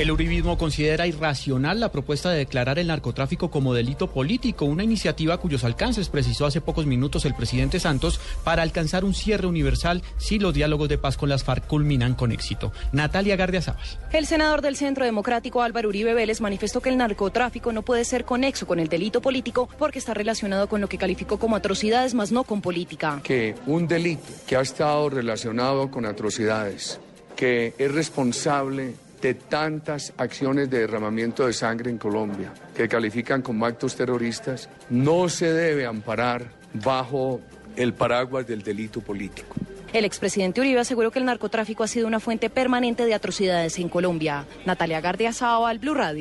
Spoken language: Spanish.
El uribismo considera irracional la propuesta de declarar el narcotráfico como delito político, una iniciativa cuyos alcances precisó hace pocos minutos el presidente Santos para alcanzar un cierre universal si los diálogos de paz con las FARC culminan con éxito. Natalia Gardiazabal. El senador del Centro Democrático Álvaro Uribe Vélez manifestó que el narcotráfico no puede ser conexo con el delito político porque está relacionado con lo que calificó como atrocidades, más no con política. Que un delito que ha estado relacionado con atrocidades, que es responsable de tantas acciones de derramamiento de sangre en Colombia que califican como actos terroristas, no se debe amparar bajo el paraguas del delito político. El expresidente Uribe aseguró que el narcotráfico ha sido una fuente permanente de atrocidades en Colombia. Natalia Gardia al Blue Radio.